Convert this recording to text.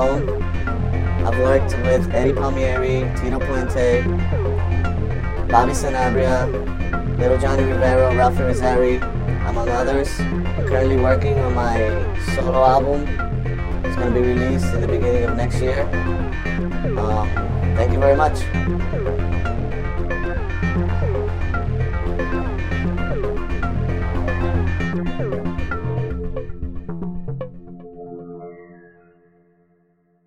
I've worked with Eddie Palmieri, Tito Puente, Bobby Sanabria, Little Johnny Rivero, Ralph Irizarry, among others. I'm currently working on my solo album. It's going to be released in the beginning of next year. Um, thank you very much.